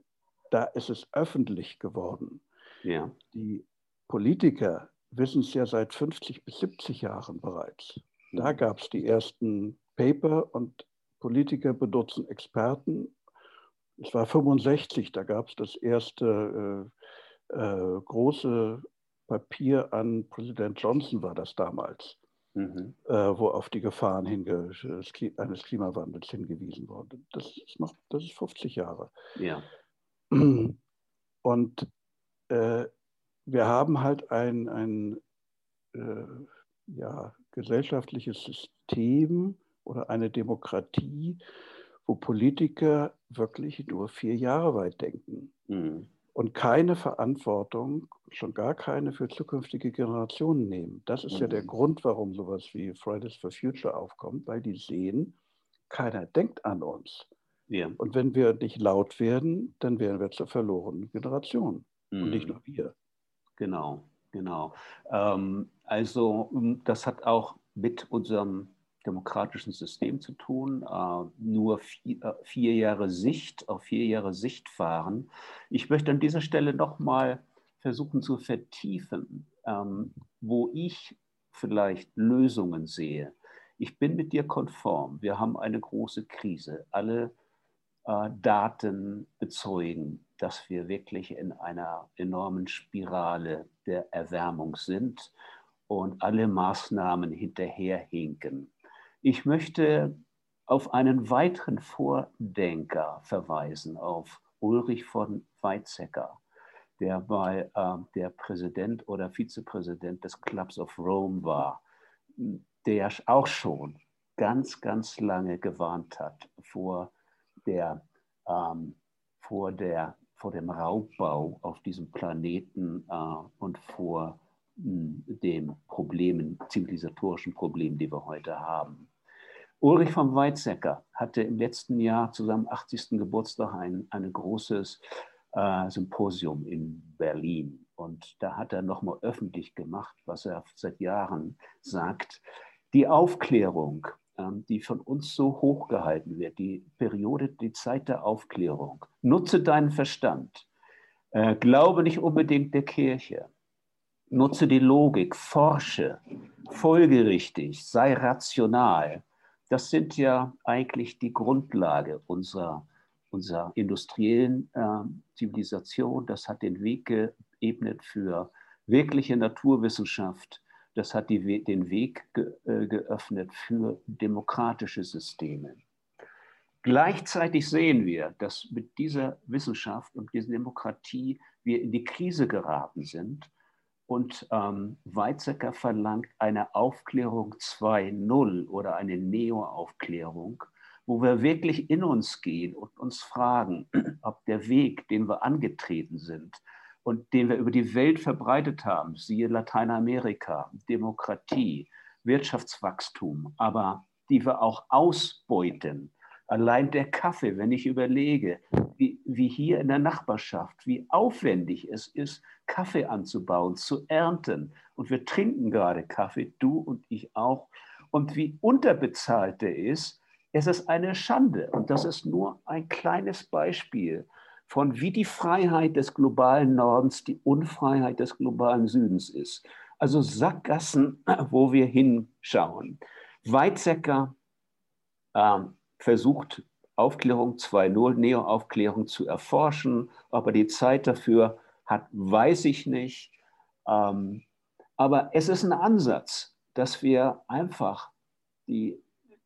da ist es öffentlich geworden. Ja. Die Politiker wissen es ja seit 50 bis 70 Jahren bereits. Da mhm. gab es die ersten Paper und Politiker benutzen Experten es war 65, da gab es das erste äh, äh, große Papier an Präsident Johnson, war das damals, mhm. äh, wo auf die Gefahren eines Klimawandels hingewiesen wurde. Das ist noch, das ist 50 Jahre. Ja. Und äh, wir haben halt ein, ein äh, ja, gesellschaftliches System oder eine Demokratie, wo Politiker wirklich nur vier Jahre weit denken mhm. und keine Verantwortung, schon gar keine für zukünftige Generationen nehmen. Das ist mhm. ja der mhm. Grund, warum sowas wie Fridays for Future aufkommt, weil die sehen, keiner denkt an uns. Ja. Und wenn wir nicht laut werden, dann werden wir zur verlorenen Generation mhm. und nicht mhm. nur wir. Genau, genau. Ähm, also das hat auch mit unserem demokratischen System zu tun, äh, nur vier, äh, vier, Jahre Sicht, auf vier Jahre Sicht fahren. Ich möchte an dieser Stelle nochmal versuchen zu vertiefen, ähm, wo ich vielleicht Lösungen sehe. Ich bin mit dir konform. Wir haben eine große Krise. Alle äh, Daten bezeugen, dass wir wirklich in einer enormen Spirale der Erwärmung sind und alle Maßnahmen hinterherhinken. Ich möchte auf einen weiteren Vordenker verweisen, auf Ulrich von Weizsäcker, der bei äh, der Präsident oder Vizepräsident des Clubs of Rome war, der auch schon ganz, ganz lange gewarnt hat vor, der, ähm, vor, der, vor dem Raubbau auf diesem Planeten äh, und vor mh, den Problemen, zivilisatorischen Problemen, die wir heute haben. Ulrich von Weizsäcker hatte im letzten Jahr zu seinem 80. Geburtstag ein, ein großes äh, Symposium in Berlin. Und da hat er nochmal öffentlich gemacht, was er seit Jahren sagt. Die Aufklärung, ähm, die von uns so hochgehalten wird, die Periode, die Zeit der Aufklärung. Nutze deinen Verstand. Äh, glaube nicht unbedingt der Kirche. Nutze die Logik, forsche, folgerichtig, sei rational das sind ja eigentlich die Grundlage unserer, unserer industriellen äh, Zivilisation. Das hat den Weg geebnet für wirkliche Naturwissenschaft. Das hat die, den Weg ge, äh, geöffnet für demokratische Systeme. Gleichzeitig sehen wir, dass mit dieser Wissenschaft und dieser Demokratie wir in die Krise geraten sind und ähm, Weizsäcker verlangt eine Aufklärung 2.0 oder eine Neo-Aufklärung, wo wir wirklich in uns gehen und uns fragen, ob der Weg, den wir angetreten sind und den wir über die Welt verbreitet haben, siehe Lateinamerika, Demokratie, Wirtschaftswachstum, aber die wir auch ausbeuten, Allein der Kaffee, wenn ich überlege, wie, wie hier in der Nachbarschaft, wie aufwendig es ist, Kaffee anzubauen, zu ernten. Und wir trinken gerade Kaffee, du und ich auch. Und wie unterbezahlt der ist, es ist eine Schande. Und das ist nur ein kleines Beispiel von wie die Freiheit des globalen Nordens die Unfreiheit des globalen Südens ist. Also Sackgassen, wo wir hinschauen. Weizsäcker ähm, versucht, Aufklärung 2.0, Neo-Aufklärung zu erforschen. Ob er die Zeit dafür hat, weiß ich nicht. Ähm, aber es ist ein Ansatz, dass wir einfach die,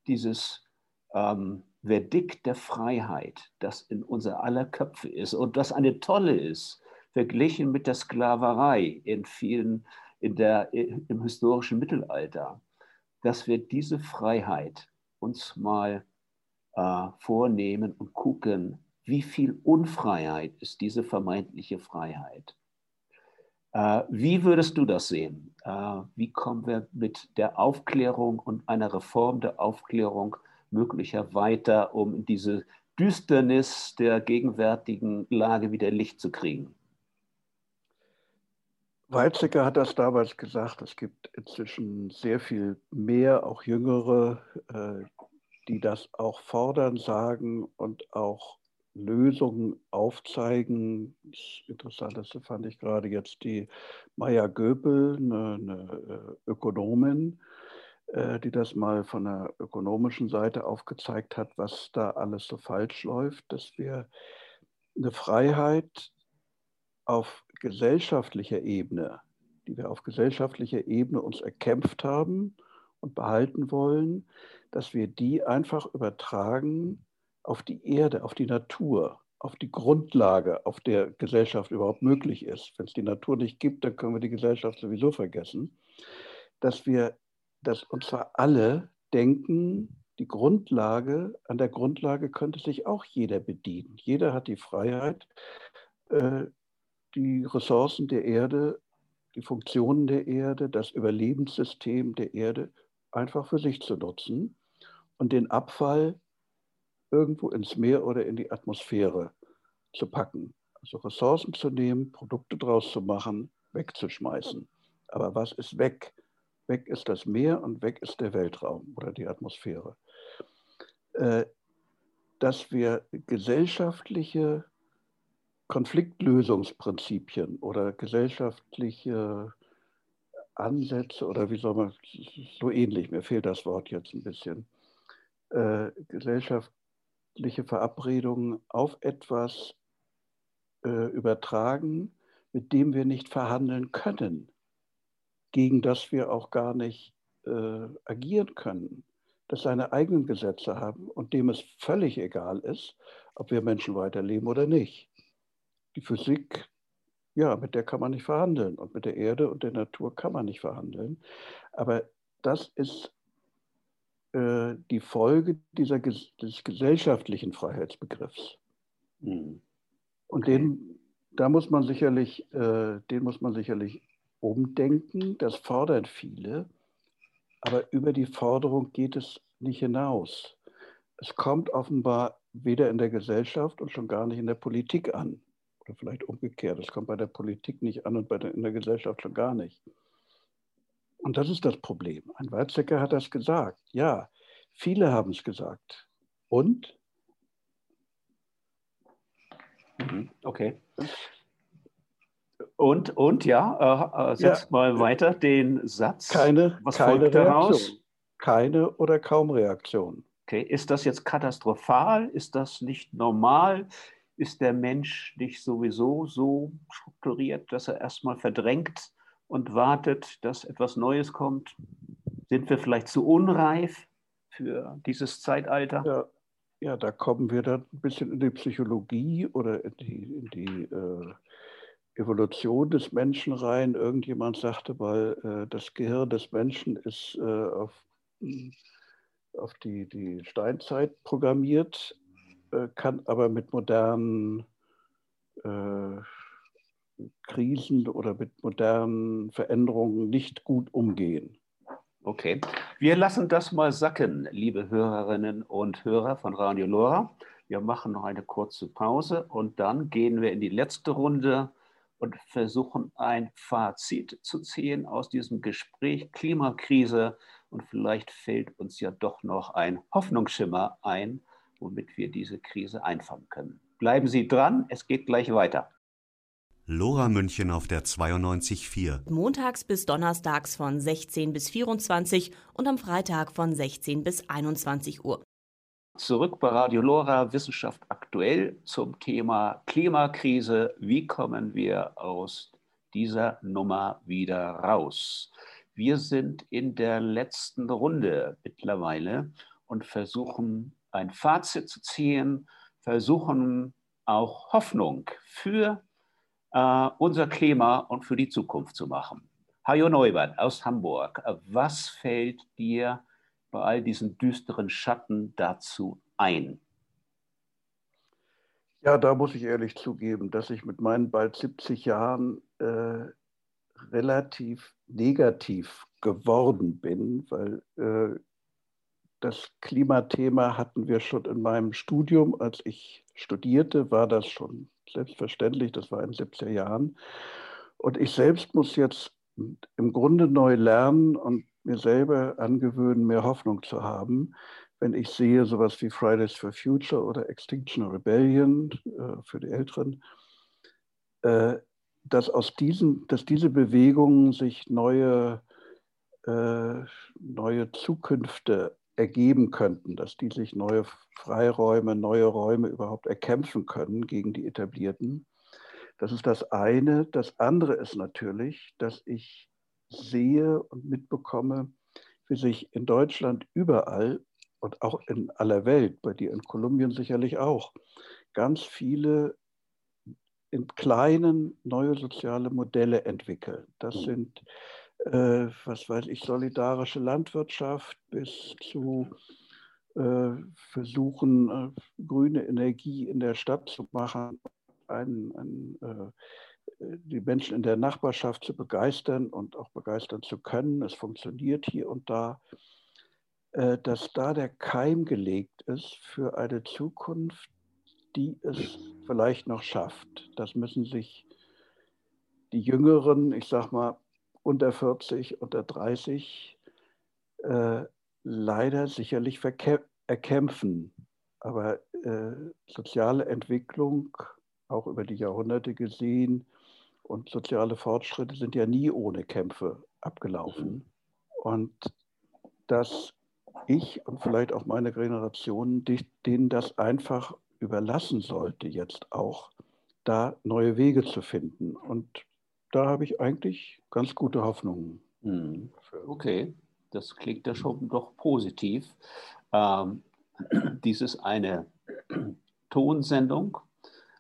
dieses ähm, Verdikt der Freiheit, das in unser aller Köpfe ist und das eine tolle ist, verglichen mit der Sklaverei in vielen, in der, im historischen Mittelalter, dass wir diese Freiheit uns mal äh, vornehmen und gucken, wie viel Unfreiheit ist diese vermeintliche Freiheit. Äh, wie würdest du das sehen? Äh, wie kommen wir mit der Aufklärung und einer Reform der Aufklärung möglicher weiter, um diese Düsternis der gegenwärtigen Lage wieder Licht zu kriegen? Weizsäcker hat das damals gesagt, es gibt inzwischen sehr viel mehr, auch Jüngere, äh, die das auch fordern, sagen und auch Lösungen aufzeigen. Das Interessanteste fand ich gerade jetzt die Maya Göpel, eine, eine äh, Ökonomin, äh, die das mal von der ökonomischen Seite aufgezeigt hat, was da alles so falsch läuft, dass wir eine Freiheit auf gesellschaftlicher Ebene, die wir auf gesellschaftlicher Ebene uns erkämpft haben und behalten wollen, dass wir die einfach übertragen auf die Erde, auf die Natur, auf die Grundlage, auf der Gesellschaft überhaupt möglich ist. Wenn es die Natur nicht gibt, dann können wir die Gesellschaft sowieso vergessen. Dass wir, dass und zwar alle denken, die Grundlage, an der Grundlage könnte sich auch jeder bedienen. Jeder hat die Freiheit, äh, die Ressourcen der Erde, die Funktionen der Erde, das Überlebenssystem der Erde einfach für sich zu nutzen und den Abfall irgendwo ins Meer oder in die Atmosphäre zu packen. Also Ressourcen zu nehmen, Produkte draus zu machen, wegzuschmeißen. Aber was ist weg? Weg ist das Meer und weg ist der Weltraum oder die Atmosphäre. Äh, dass wir gesellschaftliche Konfliktlösungsprinzipien oder gesellschaftliche Ansätze oder wie soll man, so ähnlich, mir fehlt das Wort jetzt ein bisschen, äh, gesellschaftliche Verabredungen auf etwas äh, übertragen, mit dem wir nicht verhandeln können, gegen das wir auch gar nicht äh, agieren können, das seine eigenen Gesetze haben und dem es völlig egal ist, ob wir Menschen weiterleben oder nicht. Die Physik, ja, mit der kann man nicht verhandeln und mit der Erde und der Natur kann man nicht verhandeln. Aber das ist äh, die Folge dieser, des gesellschaftlichen Freiheitsbegriffs. Mhm. Und okay. den, da muss man sicherlich, äh, den muss man sicherlich umdenken. Das fordern viele, aber über die Forderung geht es nicht hinaus. Es kommt offenbar weder in der Gesellschaft und schon gar nicht in der Politik an. Oder vielleicht umgekehrt. Das kommt bei der Politik nicht an und bei der, in der Gesellschaft schon gar nicht. Und das ist das Problem. Ein Weizsäcker hat das gesagt. Ja, viele haben es gesagt. Und? Mhm, okay. Und, und ja, äh, äh setzt ja, mal weiter den Satz. Keine, Was keine folgt Reaktion. daraus? Keine oder kaum Reaktion. Okay, ist das jetzt katastrophal? Ist das nicht normal? Ist der Mensch nicht sowieso so strukturiert, dass er erstmal verdrängt und wartet, dass etwas Neues kommt? Sind wir vielleicht zu unreif für dieses Zeitalter? Ja, ja da kommen wir dann ein bisschen in die Psychologie oder in die, in die äh, Evolution des Menschen rein. Irgendjemand sagte mal, äh, das Gehirn des Menschen ist äh, auf, auf die, die Steinzeit programmiert kann aber mit modernen äh, Krisen oder mit modernen Veränderungen nicht gut umgehen. Okay, wir lassen das mal sacken, liebe Hörerinnen und Hörer von Radio Lora. Wir machen noch eine kurze Pause und dann gehen wir in die letzte Runde und versuchen ein Fazit zu ziehen aus diesem Gespräch Klimakrise. Und vielleicht fällt uns ja doch noch ein Hoffnungsschimmer ein, womit wir diese Krise einfangen können. Bleiben Sie dran, es geht gleich weiter. Lora München auf der 92.4. Montags bis donnerstags von 16 bis 24 und am Freitag von 16 bis 21 Uhr. Zurück bei Radio Lora Wissenschaft aktuell zum Thema Klimakrise. Wie kommen wir aus dieser Nummer wieder raus. Wir sind in der letzten Runde mittlerweile und versuchen ein Fazit zu ziehen, versuchen auch Hoffnung für äh, unser Klima und für die Zukunft zu machen. Hajo Neubert aus Hamburg, was fällt dir bei all diesen düsteren Schatten dazu ein? Ja, da muss ich ehrlich zugeben, dass ich mit meinen bald 70 Jahren äh, relativ negativ geworden bin, weil äh, das Klimathema hatten wir schon in meinem Studium. Als ich studierte, war das schon selbstverständlich, das war in den 70er Jahren. Und ich selbst muss jetzt im Grunde neu lernen und mir selber angewöhnen, mehr Hoffnung zu haben, wenn ich sehe sowas wie Fridays for Future oder Extinction Rebellion äh, für die Älteren, äh, dass aus diesen, dass diese Bewegungen sich neue, äh, neue Zukünfte ergeben könnten, dass die sich neue Freiräume, neue Räume überhaupt erkämpfen können gegen die etablierten. Das ist das eine. Das andere ist natürlich, dass ich sehe und mitbekomme, wie sich in Deutschland überall und auch in aller Welt, bei dir in Kolumbien sicherlich auch, ganz viele in kleinen neue soziale Modelle entwickeln. Das mhm. sind, äh, was weiß ich, solidarische Landwirtschaft bis zu äh, versuchen, äh, grüne Energie in der Stadt zu machen, ein, ein, äh, die Menschen in der Nachbarschaft zu begeistern und auch begeistern zu können. Es funktioniert hier und da. Äh, dass da der Keim gelegt ist für eine Zukunft, die es vielleicht noch schafft. Das müssen sich die Jüngeren, ich sag mal unter 40, unter 30, äh, leider sicherlich erkämpfen. Aber äh, soziale Entwicklung, auch über die Jahrhunderte gesehen, und soziale Fortschritte sind ja nie ohne Kämpfe abgelaufen. Und das ich und vielleicht auch meine Generation, denen das einfach überlassen sollte, jetzt auch, da neue Wege zu finden. Und da habe ich eigentlich ganz gute Hoffnungen. Hm. Okay, das klingt ja schon doch positiv. Ähm, dies ist eine Tonsendung.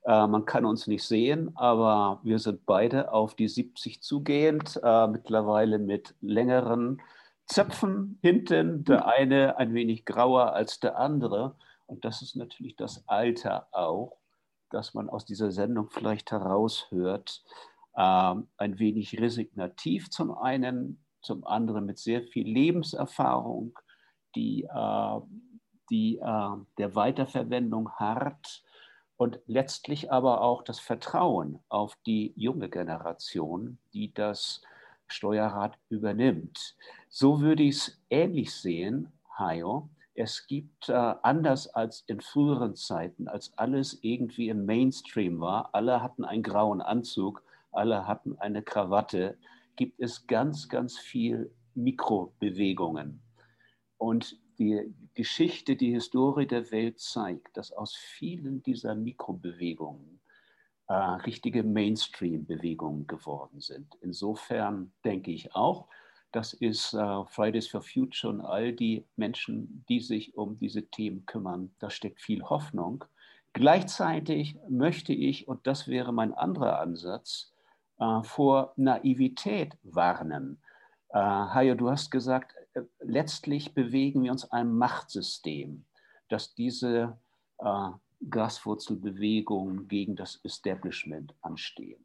Äh, man kann uns nicht sehen, aber wir sind beide auf die 70 zugehend, äh, mittlerweile mit längeren Zöpfen hinten, der eine ein wenig grauer als der andere. Und das ist natürlich das Alter auch, dass man aus dieser Sendung vielleicht heraushört. Ähm, ein wenig resignativ zum einen, zum anderen mit sehr viel Lebenserfahrung, die, äh, die äh, der Weiterverwendung hart und letztlich aber auch das Vertrauen auf die junge Generation, die das Steuerrat übernimmt. So würde ich es ähnlich sehen, Hayo. Es gibt äh, anders als in früheren Zeiten, als alles irgendwie im Mainstream war, alle hatten einen grauen Anzug, alle hatten eine Krawatte, gibt es ganz, ganz viel Mikrobewegungen. Und die Geschichte, die Historie der Welt zeigt, dass aus vielen dieser Mikrobewegungen äh, richtige Mainstream-Bewegungen geworden sind. Insofern denke ich auch, das ist äh, Fridays for Future und all die Menschen, die sich um diese Themen kümmern. Da steckt viel Hoffnung. Gleichzeitig möchte ich, und das wäre mein anderer Ansatz, äh, vor Naivität warnen. Äh, Hajo, du hast gesagt, äh, letztlich bewegen wir uns einem Machtsystem, das diese äh, Graswurzelbewegungen gegen das Establishment anstehen.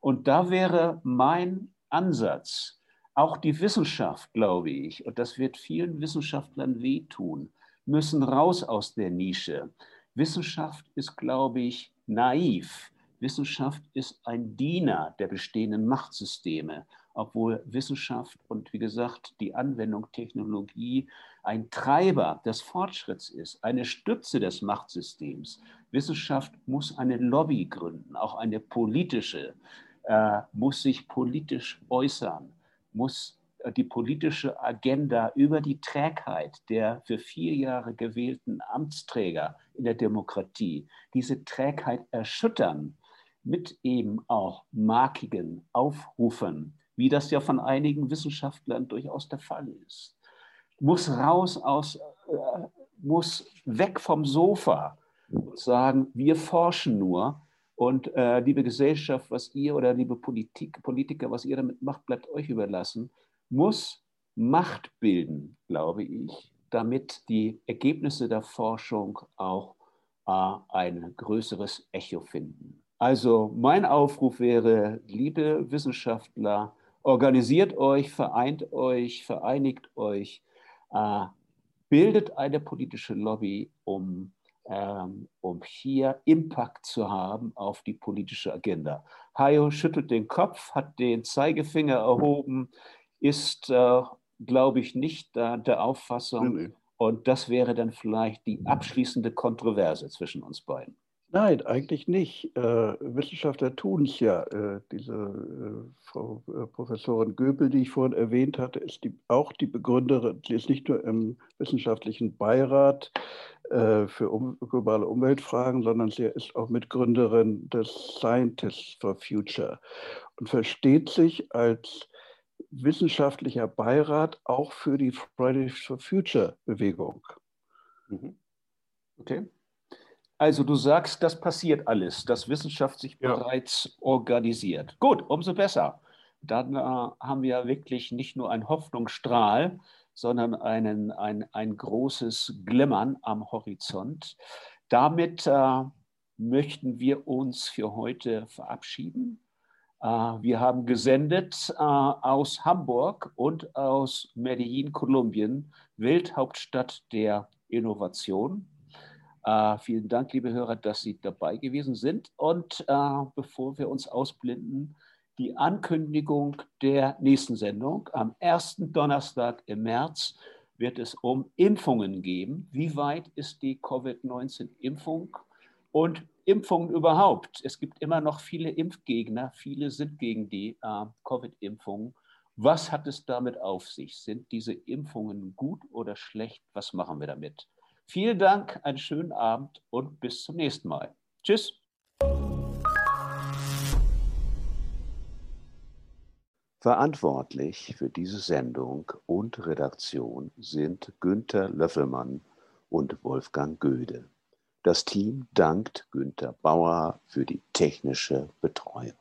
Und da wäre mein Ansatz, auch die Wissenschaft, glaube ich, und das wird vielen Wissenschaftlern wehtun, müssen raus aus der Nische. Wissenschaft ist, glaube ich, naiv. Wissenschaft ist ein Diener der bestehenden Machtsysteme obwohl Wissenschaft und wie gesagt die Anwendung Technologie ein Treiber des Fortschritts ist, eine Stütze des Machtsystems. Wissenschaft muss eine Lobby gründen, auch eine politische, äh, muss sich politisch äußern, muss äh, die politische Agenda über die Trägheit der für vier Jahre gewählten Amtsträger in der Demokratie, diese Trägheit erschüttern mit eben auch markigen Aufrufen, wie das ja von einigen Wissenschaftlern durchaus der Fall ist, muss raus aus, äh, muss weg vom Sofa und sagen, wir forschen nur und äh, liebe Gesellschaft, was ihr oder liebe Politik, Politiker, was ihr damit macht, bleibt euch überlassen, muss Macht bilden, glaube ich, damit die Ergebnisse der Forschung auch äh, ein größeres Echo finden. Also mein Aufruf wäre, liebe Wissenschaftler, organisiert euch, vereint euch, vereinigt euch, äh, bildet eine politische Lobby, um, ähm, um hier Impact zu haben auf die politische Agenda. Hayo schüttelt den Kopf, hat den Zeigefinger erhoben, ist, äh, glaube ich, nicht äh, der Auffassung. Nee, nee. Und das wäre dann vielleicht die abschließende Kontroverse zwischen uns beiden. Nein, eigentlich nicht. Äh, Wissenschaftler tun es ja. Äh, diese äh, Frau äh, Professorin Göbel, die ich vorhin erwähnt hatte, ist die, auch die Begründerin, sie ist nicht nur im wissenschaftlichen Beirat äh, für um, globale Umweltfragen, sondern sie ist auch Mitgründerin des Scientists for Future und versteht sich als wissenschaftlicher Beirat auch für die Fridays for Future Bewegung. Mhm. Okay. Also du sagst, das passiert alles, dass Wissenschaft sich ja. bereits organisiert. Gut, umso besser. Dann äh, haben wir wirklich nicht nur einen Hoffnungsstrahl, sondern einen, ein, ein großes Glimmern am Horizont. Damit äh, möchten wir uns für heute verabschieden. Äh, wir haben gesendet äh, aus Hamburg und aus Medellin, Kolumbien, Welthauptstadt der Innovation. Äh, vielen Dank, liebe Hörer, dass Sie dabei gewesen sind. Und äh, bevor wir uns ausblinden, die Ankündigung der nächsten Sendung. Am ersten Donnerstag im März wird es um Impfungen geben. Wie weit ist die Covid-19-Impfung und Impfungen überhaupt? Es gibt immer noch viele Impfgegner. Viele sind gegen die äh, Covid-Impfungen. Was hat es damit auf sich? Sind diese Impfungen gut oder schlecht? Was machen wir damit? Vielen Dank, einen schönen Abend und bis zum nächsten Mal. Tschüss. Verantwortlich für diese Sendung und Redaktion sind Günter Löffelmann und Wolfgang Göde. Das Team dankt Günter Bauer für die technische Betreuung.